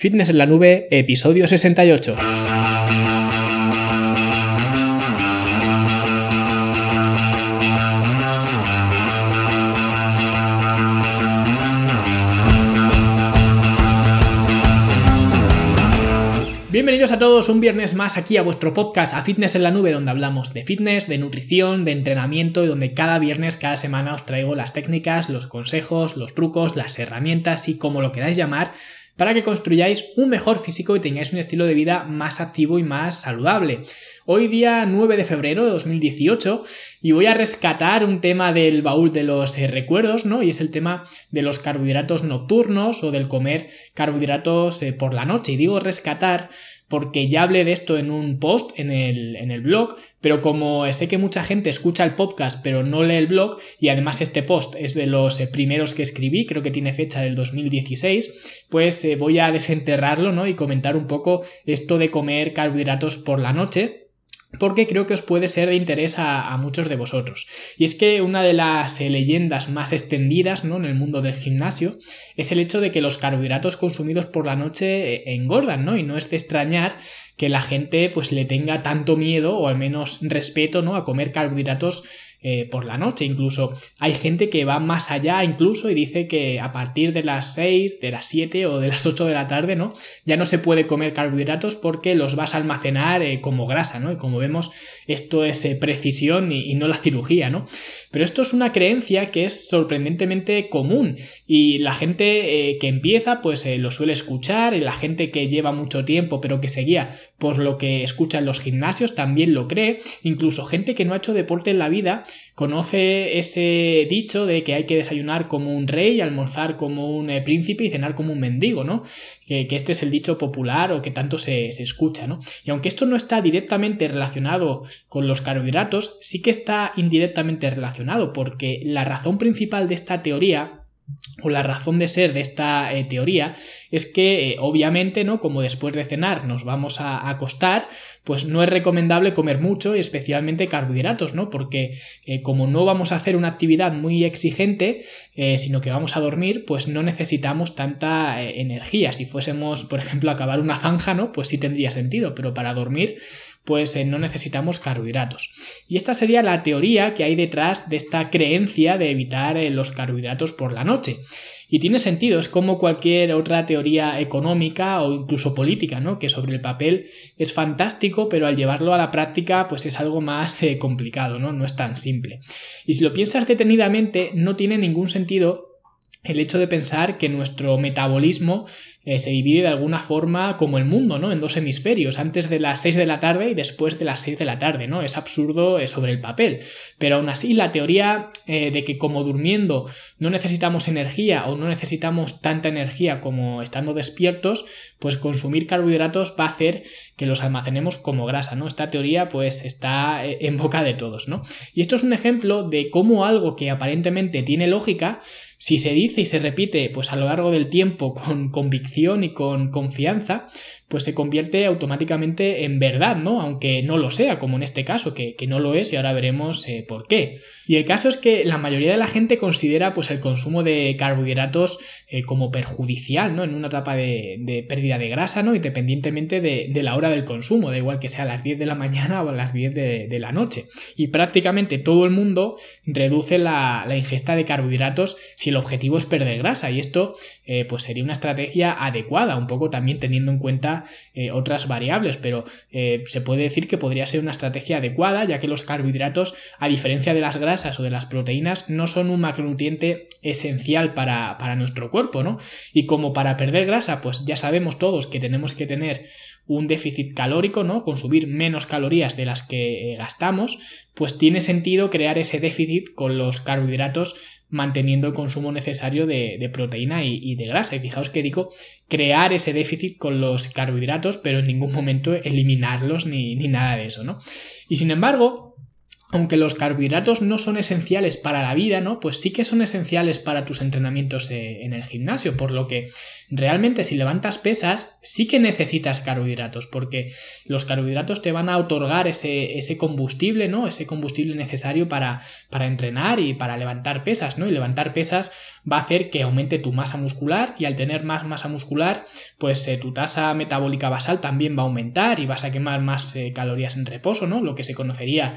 Fitness en la Nube, episodio 68. Bienvenidos a todos un viernes más aquí a vuestro podcast A Fitness en la Nube, donde hablamos de fitness, de nutrición, de entrenamiento y donde cada viernes, cada semana os traigo las técnicas, los consejos, los trucos, las herramientas y como lo queráis llamar para que construyáis un mejor físico y tengáis un estilo de vida más activo y más saludable. Hoy día 9 de febrero de 2018 y voy a rescatar un tema del baúl de los eh, recuerdos, ¿no? Y es el tema de los carbohidratos nocturnos o del comer carbohidratos eh, por la noche. Y digo rescatar porque ya hablé de esto en un post en el, en el blog, pero como sé que mucha gente escucha el podcast pero no lee el blog, y además este post es de los eh, primeros que escribí, creo que tiene fecha del 2016, pues eh, voy a desenterrarlo ¿no? y comentar un poco esto de comer carbohidratos por la noche porque creo que os puede ser de interés a, muchos de vosotros. Y es que una de las eh, leyendas más extendidas ¿no? en el mundo del gimnasio es el hecho de que los carbohidratos consumidos por la noche eh, engordan, ¿no? Y no es de extrañar que la gente pues le tenga tanto miedo o al menos respeto, ¿no? A comer carbohidratos eh, por la noche. Incluso hay gente que va más allá incluso y dice que a partir de las 6, de las 7 o de las 8 de la tarde, ¿no? Ya no se puede comer carbohidratos porque los vas a almacenar eh, como grasa, ¿no? Y como vemos, esto es eh, precisión y, no la cirugía, ¿no? Pero esto es una creencia que es sorprendentemente común y la gente que empieza pues lo suele escuchar y la gente que lleva mucho tiempo pero que seguía por lo que escucha en los gimnasios también lo cree, incluso gente que no ha hecho deporte en la vida conoce ese dicho de que hay que desayunar como un rey, almorzar como un eh, príncipe y cenar como un mendigo, ¿no? Que, este es el dicho popular o que tanto se, se, escucha, ¿no? Y aunque esto no está directamente relacionado con los carbohidratos, sí que está indirectamente relacionado, porque la razón principal de esta teoría o la razón de ser de esta eh, teoría es que eh, obviamente no como después de cenar nos vamos a acostar pues no es recomendable comer mucho y especialmente carbohidratos no porque eh, como no vamos a hacer una actividad muy exigente sino que vamos a dormir pues no necesitamos tanta energía. Si fuésemos por ejemplo a acabar una zanja no pues sí tendría sentido pero para dormir pues eh, no necesitamos carbohidratos. Y esta sería la teoría que hay detrás de esta creencia de evitar eh, los carbohidratos por la noche. Y tiene sentido, es como cualquier otra teoría económica o incluso política, ¿no? Que sobre el papel es fantástico, pero al llevarlo a la práctica, pues es algo más eh, complicado, ¿no? No es tan simple. Y si lo piensas detenidamente, no tiene ningún sentido el hecho de pensar que nuestro metabolismo eh, se divide de alguna forma como el mundo, ¿no? En dos hemisferios, antes de las 6 de la tarde y después de las 6 de la tarde, ¿no? Es absurdo eh, sobre el papel. Pero aún así, la teoría eh, de que como durmiendo no necesitamos energía o no necesitamos tanta energía como estando despiertos, pues consumir carbohidratos va a hacer que los almacenemos como grasa, ¿no? Esta teoría pues está en boca de todos, ¿no? Y esto es un ejemplo de cómo algo que aparentemente tiene lógica, si se dice y se repite pues a lo largo del tiempo con convicción y con confianza, pues se convierte automáticamente en verdad, ¿no? Aunque no lo sea, como en este caso, que, no lo es y ahora veremos eh, por qué. Y el caso es que la mayoría de la gente considera pues el consumo de carbohidratos eh, como perjudicial, ¿no? En una etapa de, pérdida de grasa, ¿no? Independientemente de, la hora del consumo, da igual que sea a las 10 de la mañana o a las 10 de, la noche. Y prácticamente todo el mundo reduce la, ingesta de carbohidratos si el objetivo es perder grasa. Y esto eh, pues sería una estrategia adecuada, un poco también teniendo en cuenta eh, otras variables, pero eh, se puede decir que podría ser una estrategia adecuada, ya que los carbohidratos, a diferencia de las grasas o de las proteínas, no son un macronutriente esencial para, nuestro cuerpo, ¿no? Y como para perder grasa, pues ya sabemos todos que tenemos que tener un déficit calórico, ¿no? Consumir menos calorías de las que eh, gastamos, pues tiene sentido crear ese déficit con los carbohidratos manteniendo el consumo necesario de, proteína y, de grasa. Y fijaos que digo crear ese déficit con los carbohidratos, pero en ningún momento eliminarlos ni, ni nada de eso, ¿no? Y sin embargo, aunque los carbohidratos no son esenciales para la vida, ¿no? Pues sí que son esenciales para tus entrenamientos eh, en el gimnasio, por lo que realmente si levantas pesas, sí que necesitas carbohidratos, porque los carbohidratos te van a otorgar ese, ese combustible, ¿no? Ese combustible necesario para, para entrenar y para levantar pesas, ¿no? Y levantar pesas va a hacer que aumente tu masa muscular y al tener más masa muscular, pues eh, tu tasa metabólica basal también va a aumentar y vas a quemar más eh, calorías en reposo, ¿no? Lo que se conocería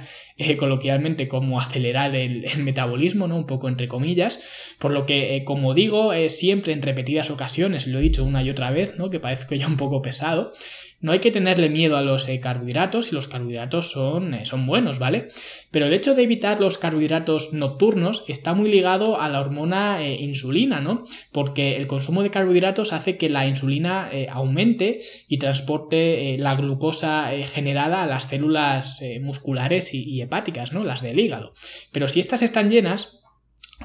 coloquialmente como acelerar el, metabolismo, ¿no? Un poco entre comillas. Por lo que, eh, como digo, siempre en repetidas ocasiones, lo he dicho una y otra vez, ¿no? Que parezco ya un poco pesado. No hay que tenerle miedo a los eh, carbohidratos y los carbohidratos son, eh, son buenos, ¿vale? Pero el hecho de evitar los carbohidratos nocturnos está muy ligado a la hormona insulina, ¿no? Porque el consumo de carbohidratos hace que la insulina aumente y transporte la glucosa generada a las células musculares y hepáticas ¿no? Las del hígado. Pero si estas están llenas,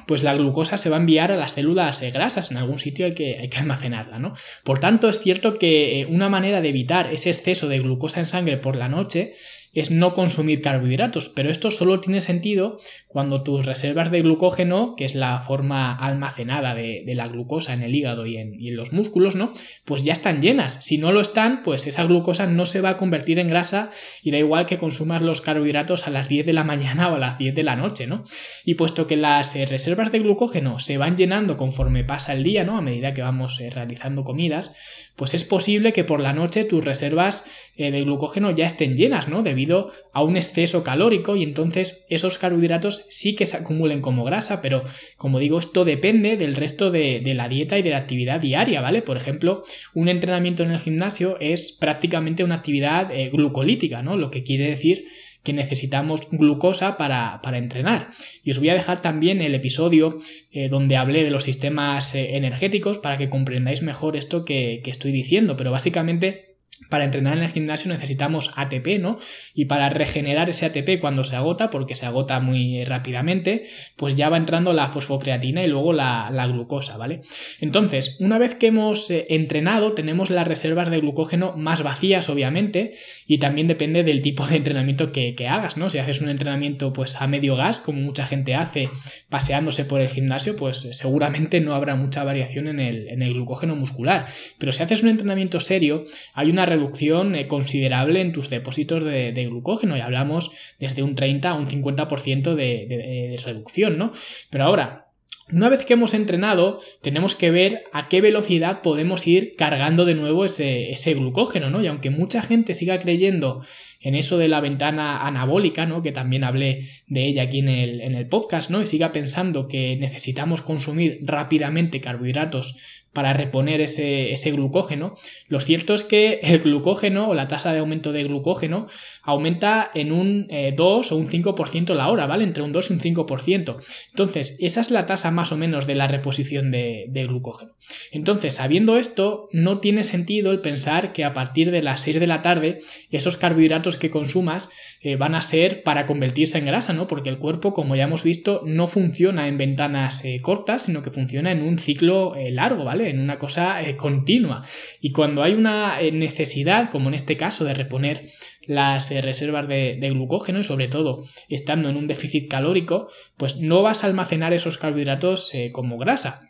pues la glucosa se va a enviar a las células eh, grasas, en algún sitio hay que, hay que almacenarla, ¿no? Por tanto, es cierto que eh, una manera de evitar ese exceso de glucosa en sangre por la noche es no consumir carbohidratos, pero esto solo tiene sentido cuando tus reservas de glucógeno, que es la forma almacenada de, la glucosa en el hígado y en, los músculos, ¿no? Pues ya están llenas. Si no lo están, pues esa glucosa no se va a convertir en grasa y da igual que consumas los carbohidratos a las 10 de la mañana o a las 10 de la noche, ¿no? Y puesto que las eh, reservas de glucógeno se van llenando conforme pasa el día, ¿no? A medida que vamos eh, realizando comidas, pues es posible que por la noche tus reservas eh, de glucógeno ya estén llenas, ¿no? Debido a un exceso calórico y entonces esos carbohidratos sí que se acumulen como grasa, pero como digo, esto depende del resto de, la dieta y de la actividad diaria, ¿vale? Por ejemplo, un entrenamiento en el gimnasio es prácticamente una actividad eh, glucolítica, ¿no? Lo que quiere decir que necesitamos glucosa para, entrenar. Y os voy a dejar también el episodio eh, donde hablé de los sistemas energéticos para que comprendáis mejor esto que estoy diciendo. Pero básicamente para entrenar en el gimnasio necesitamos ATP, ¿no? Y para regenerar ese ATP cuando se agota, porque se agota muy rápidamente, pues ya va entrando la fosfocreatina y luego la, glucosa, ¿vale? Entonces, una vez que hemos eh, entrenado, tenemos las reservas de glucógeno más vacías, obviamente, y también depende del tipo de entrenamiento que, hagas, ¿no? Si haces un entrenamiento pues a medio gas, como mucha gente hace paseándose por el gimnasio, pues seguramente no habrá mucha variación en el, en el glucógeno muscular. Pero si haces un entrenamiento serio, hay una reducción eh, considerable en tus depósitos de, glucógeno y hablamos desde un 30 a un 50% de, de reducción, ¿no? Pero ahora, una vez que hemos entrenado, tenemos que ver a qué velocidad podemos ir cargando de nuevo ese, glucógeno, ¿no? Y aunque mucha gente siga creyendo en eso de la ventana anabólica, ¿no? Que también hablé de ella aquí en el, en el podcast, ¿no? Y siga pensando que necesitamos consumir rápidamente carbohidratos para reponer ese, glucógeno. Lo cierto es que el glucógeno o la tasa de aumento de glucógeno aumenta en un 2 eh, o un 5% la hora, ¿vale? Entre un 2 y un 5%. Entonces, esa es la tasa más o menos de la reposición de, de glucógeno. Entonces, sabiendo esto, no tiene sentido el pensar que a partir de las 6 de la tarde esos carbohidratos que consumas eh, van a ser para convertirse en grasa, ¿no? Porque el cuerpo, como ya hemos visto, no funciona en ventanas eh, cortas, sino que funciona en un ciclo largo, ¿vale? En una cosa eh, continua. Y cuando hay una eh, necesidad, como en este caso, de reponer las eh, reservas de, glucógeno y sobre todo estando en un déficit calórico, pues no vas a almacenar esos carbohidratos como grasa.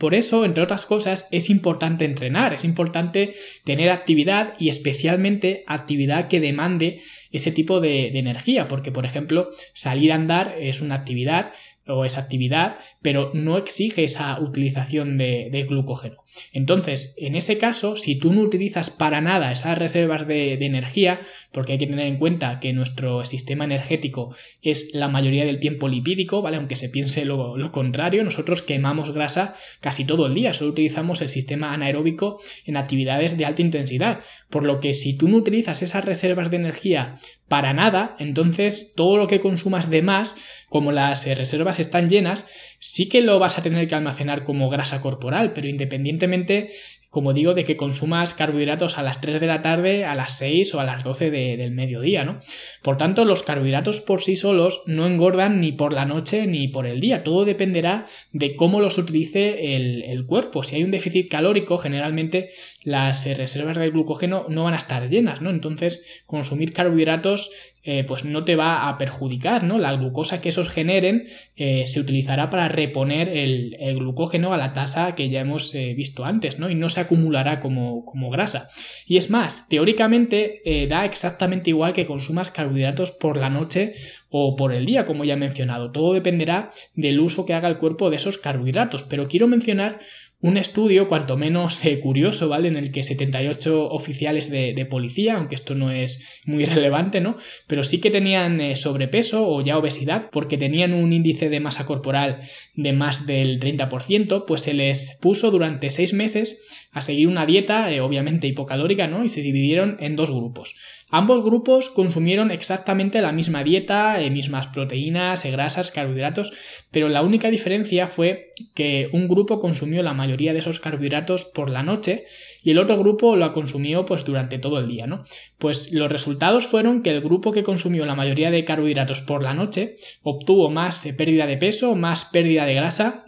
Por eso, entre otras cosas, es importante entrenar, es importante tener actividad y especialmente actividad que demande ese tipo de, de, energía, porque por ejemplo, salir a andar es una actividad o esa actividad, pero no exige esa utilización de, glucógeno. Entonces, en ese caso, si tú no utilizas para nada esas reservas de, energía, porque hay que tener en cuenta que nuestro sistema energético es la mayoría del tiempo lipídico, ¿vale? Aunque se piense lo, contrario, nosotros quemamos grasa casi todo el día, solo utilizamos el sistema anaeróbico en actividades de alta intensidad, por lo que si tú no utilizas esas reservas de energía para nada, entonces todo lo que consumas de más, como las eh, están llenas, sí que lo vas a tener que almacenar como grasa corporal, pero independientemente como digo, de que consumas carbohidratos a las 3 de la tarde, a las 6 o a las 12 del mediodía, ¿no? Por tanto, los carbohidratos por sí solos no engordan ni por la noche ni por el día. Todo dependerá de cómo los utilice el, cuerpo. Si hay un déficit calórico, generalmente las eh, reservas de glucógeno no van a estar llenas, ¿no? Entonces, consumir carbohidratos eh, pues no te va a perjudicar, ¿no? La glucosa que esos generen eh, se utilizará para reponer el, glucógeno a la tasa que ya hemos visto antes, ¿no? Y no se acumulará como, como grasa. Y es más, teóricamente da exactamente igual que consumas carbohidratos por la noche o por el día, como ya he mencionado. Todo dependerá del uso que haga el cuerpo de esos carbohidratos. Pero quiero mencionar un estudio cuanto menos eh, curioso, ¿vale? En el que 78 oficiales de, policía, aunque esto no es muy relevante, ¿no? Pero sí que tenían eh, sobrepeso o ya obesidad, porque tenían un índice de masa corporal de más del 30%, pues se les puso durante seis meses a seguir una dieta, eh, obviamente hipocalórica, ¿no? Y se dividieron en dos grupos. Ambos grupos consumieron exactamente la misma dieta, eh, mismas proteínas, eh, grasas, carbohidratos, pero la única diferencia fue que un grupo consumió la mayoría de esos carbohidratos por la noche y el otro grupo lo consumió pues durante todo el día, ¿no? Pues los resultados fueron que el grupo que consumió la mayoría de carbohidratos por la noche obtuvo más pérdida de peso, más pérdida de grasa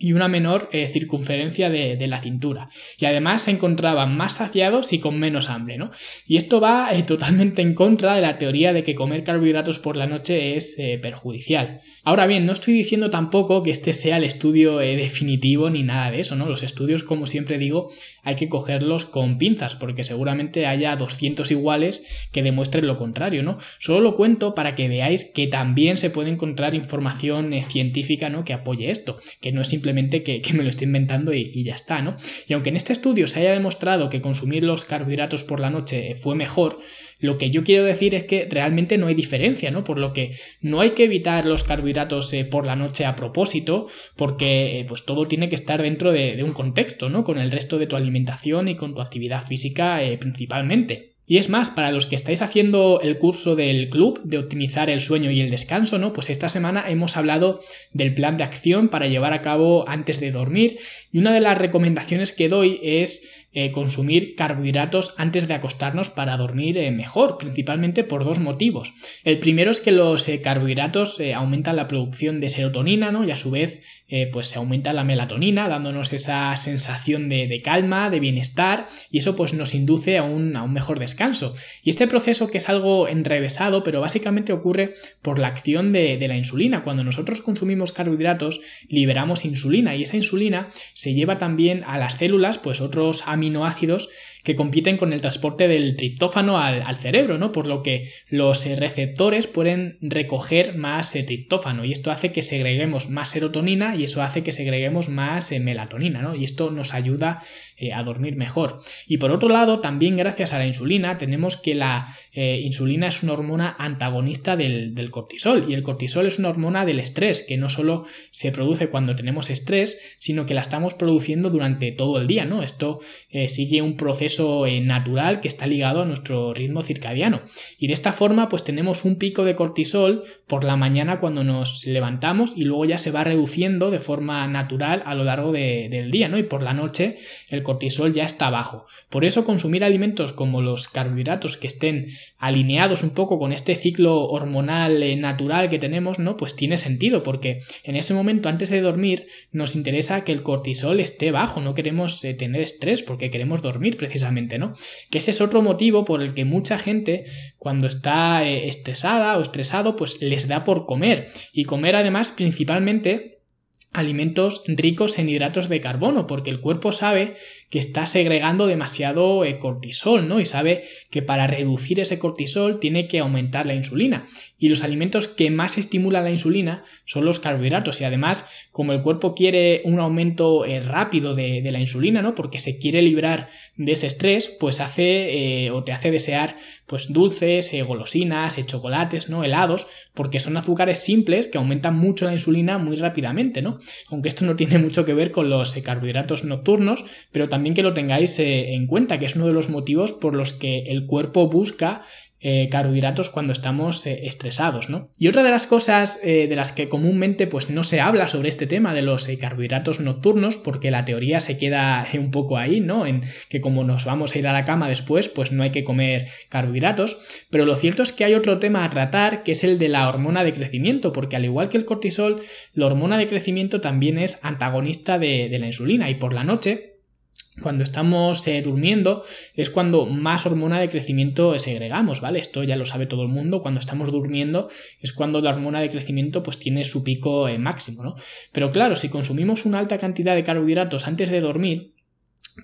y una menor eh, circunferencia de, la cintura. Y además se encontraban más saciados y con menos hambre, ¿no? Y esto va eh, totalmente en contra de la teoría de que comer carbohidratos por la noche es eh, perjudicial. Ahora bien, no estoy diciendo tampoco que este sea el estudio definitivo ni nada de eso, ¿no? Los estudios, como siempre digo, hay que cogerlos con pinzas, porque seguramente haya 200 iguales que demuestren lo contrario, ¿no? Solo lo cuento para que veáis que también se puede encontrar información científica, ¿no? Que apoye esto, que no es simplemente que, me lo estoy inventando y, ya está, ¿no? Y aunque en este estudio se haya demostrado que consumir los carbohidratos por la noche fue mejor, lo que yo quiero decir es que realmente no hay diferencia, ¿no? Por lo que no hay que evitar los carbohidratos eh, por la noche a propósito, porque eh, pues todo tiene que estar dentro de, un contexto, ¿no? Con el resto de tu alimentación y con tu actividad física eh, principalmente. Y es más, para los que estáis haciendo el curso del club de optimizar el sueño y el descanso, ¿no? Pues esta semana hemos hablado del plan de acción para llevar a cabo antes de dormir y una de las recomendaciones que doy es eh, consumir carbohidratos antes de acostarnos para dormir eh, mejor, principalmente por dos motivos. El primero es que los eh, carbohidratos aumentan la producción de serotonina, ¿no? Y a su vez, pues se aumenta la melatonina, dándonos esa sensación de, calma, de bienestar, y eso pues nos induce a un, a un mejor descanso. Y este proceso que es algo enrevesado, pero básicamente ocurre por la acción de, de la insulina. Cuando nosotros consumimos carbohidratos, liberamos insulina, y esa insulina se lleva también a las células, pues otros aminoácidos aminoácidos que compiten con el transporte del triptófano al, cerebro, ¿no? Por lo que los eh, receptores pueden recoger más eh, triptófano y esto hace que segreguemos más serotonina y eso hace que segreguemos más eh, melatonina, ¿no? Y esto nos ayuda a dormir mejor. Y por otro lado, también gracias a la insulina, tenemos que la insulina es una hormona antagonista del, del cortisol y el cortisol es una hormona del estrés que no solo se produce cuando tenemos estrés, sino que la estamos produciendo durante todo el día, ¿no? Esto sigue un proceso eh, natural que está ligado a nuestro ritmo circadiano. Y de esta forma pues tenemos un pico de cortisol por la mañana cuando nos levantamos y luego ya se va reduciendo de forma natural a lo largo del día, ¿no? Y por la noche el cortisol ya está bajo. Por eso consumir alimentos como los carbohidratos que estén alineados un poco con este ciclo hormonal eh, natural que tenemos, ¿no? Pues tiene sentido porque en ese momento antes de dormir nos interesa que el cortisol esté bajo, no queremos eh, tener estrés porque queremos dormir precisamente ¿no? Que ese es otro motivo por el que mucha gente cuando está eh, estresada o estresado, pues les da por comer. Y comer además principalmente alimentos ricos en hidratos de carbono, porque el cuerpo sabe que está segregando demasiado eh, cortisol, ¿no? Y sabe que para reducir ese cortisol tiene que aumentar la insulina. Y los alimentos que más estimulan la insulina son los carbohidratos. Y además, como el cuerpo quiere un aumento eh, rápido de, la insulina, ¿no? Porque se quiere librar de ese estrés, pues hace eh, o te hace desear pues dulces, golosinas, chocolates, ¿no? Helados, porque son azúcares simples que aumentan mucho la insulina muy rápidamente, ¿no? aunque esto no tiene mucho que ver con los carbohidratos nocturnos, pero también que lo tengáis eh, en cuenta, que es uno de los motivos por los que el cuerpo busca eh, carbohidratos cuando estamos eh, estresados, ¿no? Y otra de las cosas de las que comúnmente pues no se habla sobre este tema de los carbohidratos nocturnos, porque la teoría se queda un poco ahí, ¿no? En que como nos vamos a ir a la cama después, pues no hay que comer carbohidratos, pero lo cierto es que hay otro tema a tratar que es el de la hormona de crecimiento, porque al igual que el cortisol, la hormona de crecimiento también es antagonista de la insulina y por la noche cuando estamos eh, durmiendo es cuando más hormona de crecimiento segregamos, ¿vale? Esto ya lo sabe todo el mundo, cuando estamos durmiendo es cuando la hormona de crecimiento pues tiene su pico eh, máximo, ¿no? Pero claro, si consumimos una alta cantidad de carbohidratos antes de dormir,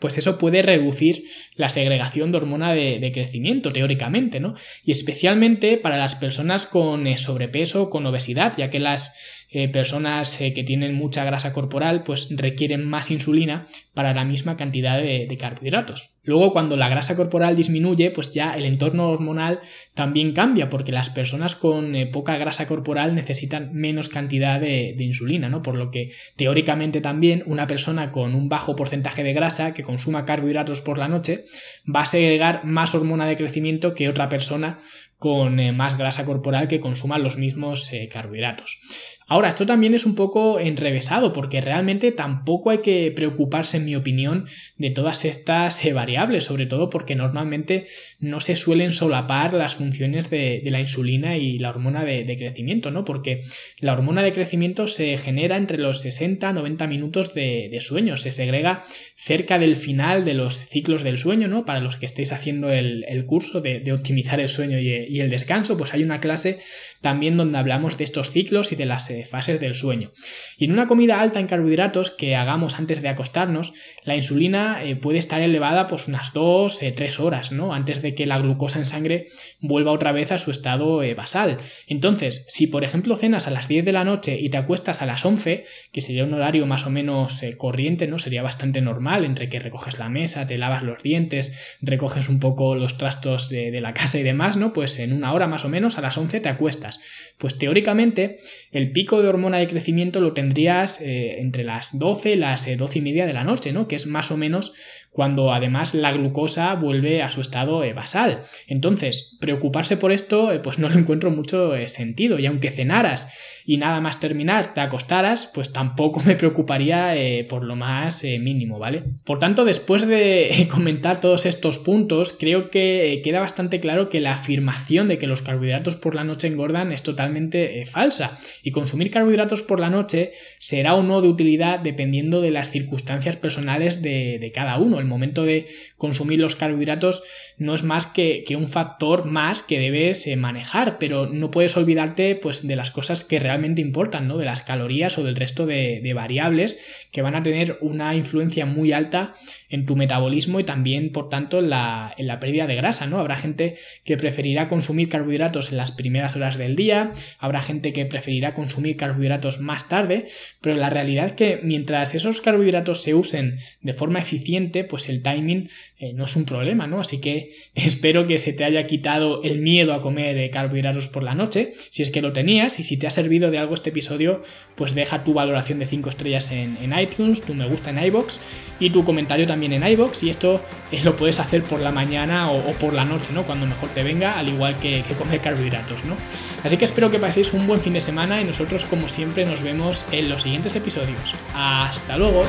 pues eso puede reducir la segregación de hormona de, crecimiento, teóricamente, ¿no? Y especialmente para las personas con eh, sobrepeso, con obesidad, ya que las eh, personas eh, que tienen mucha grasa corporal pues requieren más insulina para la misma cantidad de, carbohidratos. Luego cuando la grasa corporal disminuye pues ya el entorno hormonal también cambia porque las personas con eh, poca grasa corporal necesitan menos cantidad de, insulina, ¿no? Por lo que teóricamente también una persona con un bajo porcentaje de grasa que consuma carbohidratos por la noche va a segregar más hormona de crecimiento que otra persona con más grasa corporal que consuma los mismos carbohidratos. Ahora, esto también es un poco enrevesado porque realmente tampoco hay que preocuparse, en mi opinión, de todas estas eh, variables, sobre todo porque normalmente no se suelen solapar las funciones de, la insulina y la hormona de, crecimiento, ¿no? Porque la hormona de crecimiento se genera entre los 60 90 minutos de, sueño, se segrega cerca del final de los ciclos del sueño, ¿no? Para los que estéis haciendo el, curso de, optimizar el sueño y el descanso, pues hay una clase también donde hablamos de estos ciclos y de las fases del sueño. Y en una comida alta en carbohidratos que hagamos antes de acostarnos, la insulina eh, puede estar elevada pues unas 2, 3 eh, horas, ¿no? Antes de que la glucosa en sangre vuelva otra vez a su estado eh, basal. Entonces, si por ejemplo cenas a las 10 de la noche y te acuestas a las 11, que sería un horario más o menos corriente, ¿no? Sería bastante normal entre que recoges la mesa, te lavas los dientes, recoges un poco los trastos de, de la casa y demás, ¿no? Pues en una hora más o menos a las 11 te acuestas. Pues teóricamente el pico de hormona de crecimiento lo tendrías eh, entre las 12 y las 12 eh, y media de la noche, ¿no? Que es más o menos cuando además la glucosa vuelve a su estado eh, basal. Entonces, preocuparse por esto, pues no lo encuentro mucho sentido. Y aunque cenaras y nada más terminar te acostaras, pues tampoco me preocuparía por lo más mínimo, ¿vale? Por tanto, después de comentar todos estos puntos, creo que queda bastante claro que la afirmación de que los carbohidratos por la noche engordan es totalmente falsa. Y consumir carbohidratos por la noche será o no de utilidad dependiendo de las circunstancias personales de, cada uno. El momento de consumir los carbohidratos no es más que, un factor más que debes eh, manejar, pero no puedes olvidarte pues, de las cosas que realmente importan, ¿no? de las calorías o del resto de, variables que van a tener una influencia muy alta en tu metabolismo y también, por tanto, en la, en la pérdida de grasa. ¿no? Habrá gente que preferirá consumir carbohidratos en las primeras horas del día, habrá gente que preferirá consumir carbohidratos más tarde, pero la realidad es que mientras esos carbohidratos se usen de forma eficiente, pues el timing eh, no es un problema, ¿no? Así que espero que se te haya quitado el miedo a comer eh, carbohidratos por la noche, si es que lo tenías, y si te ha servido de algo este episodio, pues deja tu valoración de 5 estrellas en, iTunes, tu me gusta en iBox y tu comentario también en iBox, y esto eh, lo puedes hacer por la mañana o, por la noche, ¿no? Cuando mejor te venga, al igual que, que comer carbohidratos, ¿no? Así que espero que paséis un buen fin de semana y nosotros como siempre nos vemos en los siguientes episodios. Hasta luego.